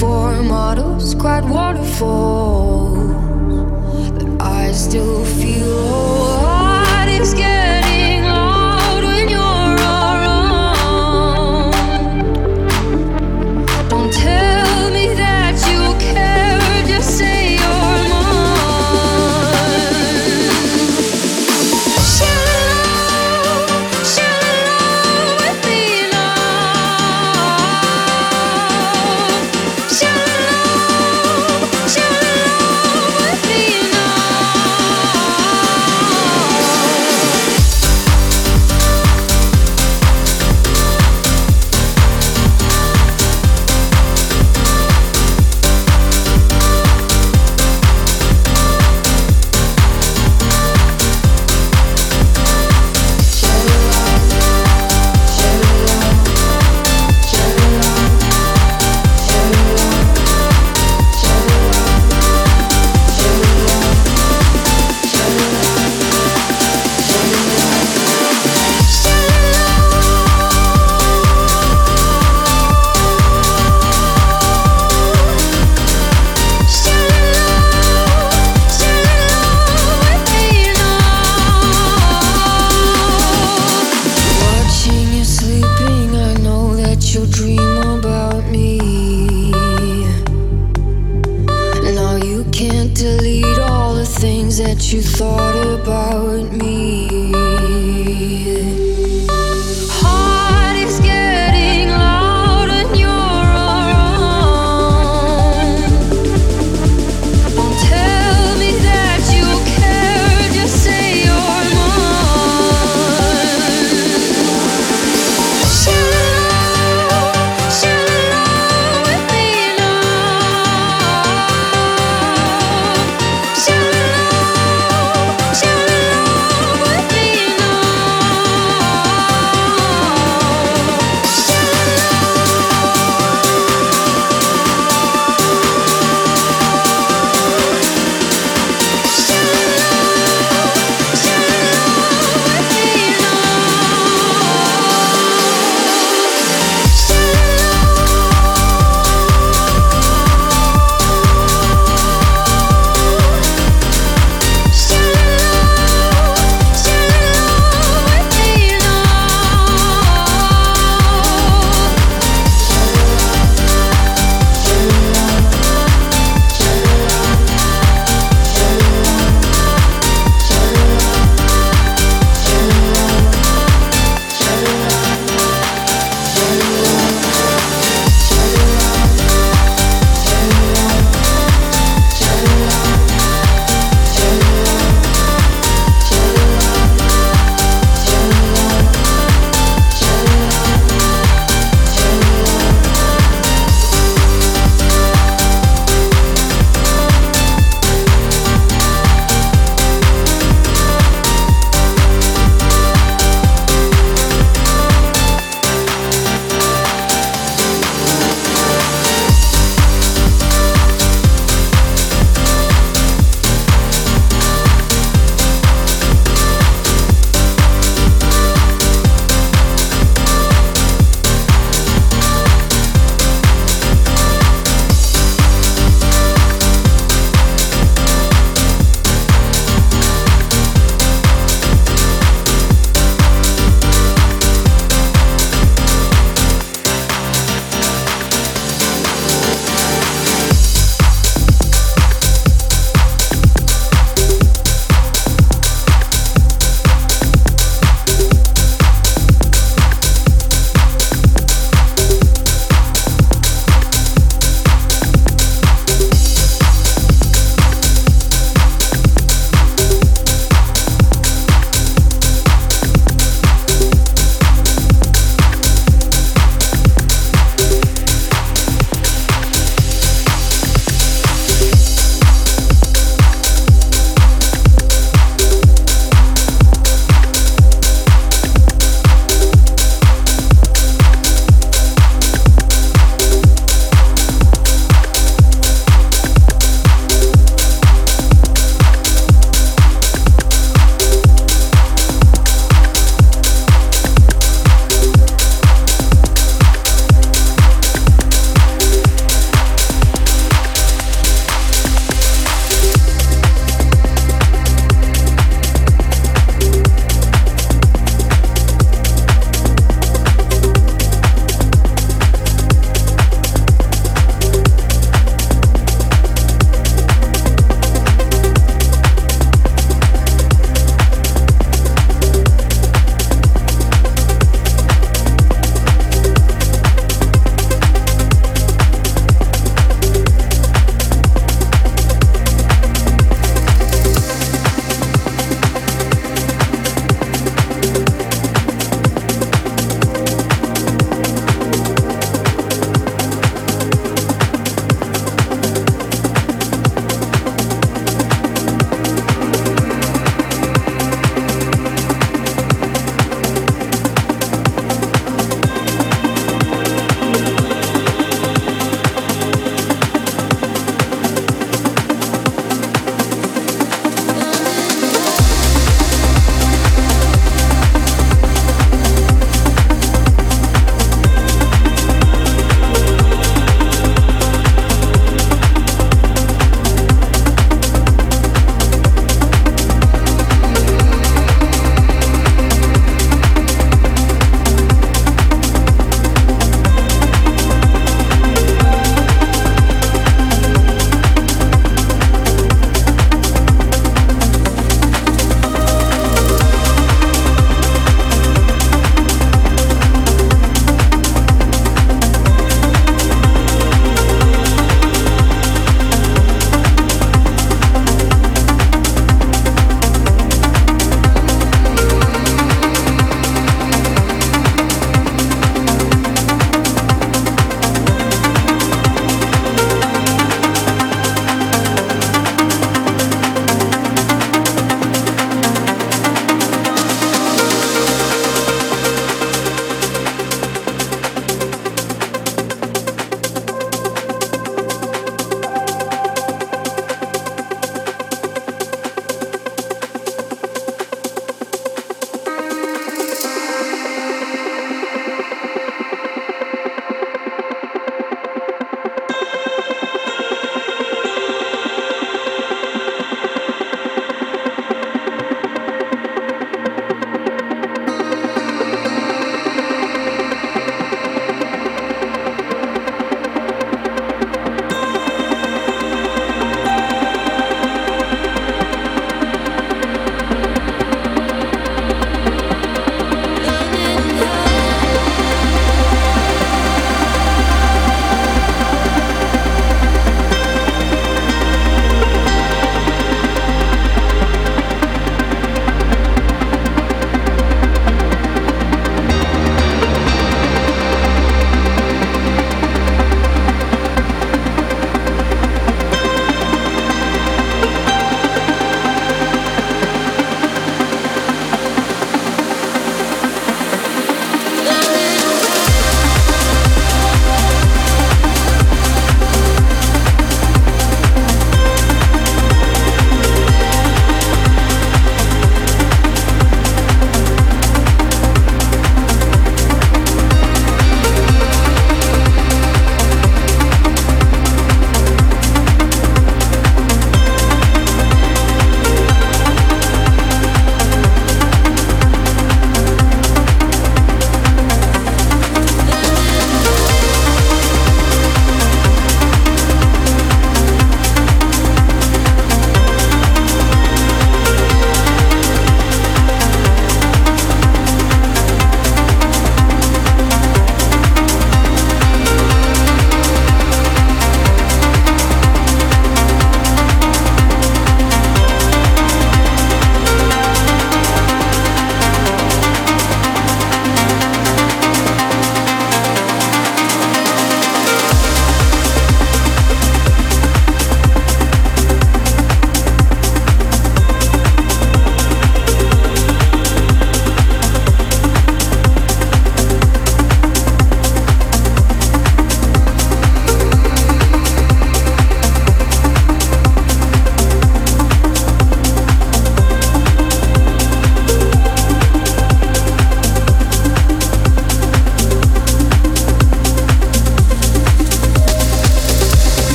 For models, cried waterfalls, but I still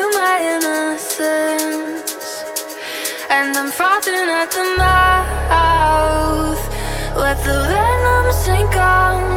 to my innocence. And I'm frothing at the mouth. Let the venom sink on.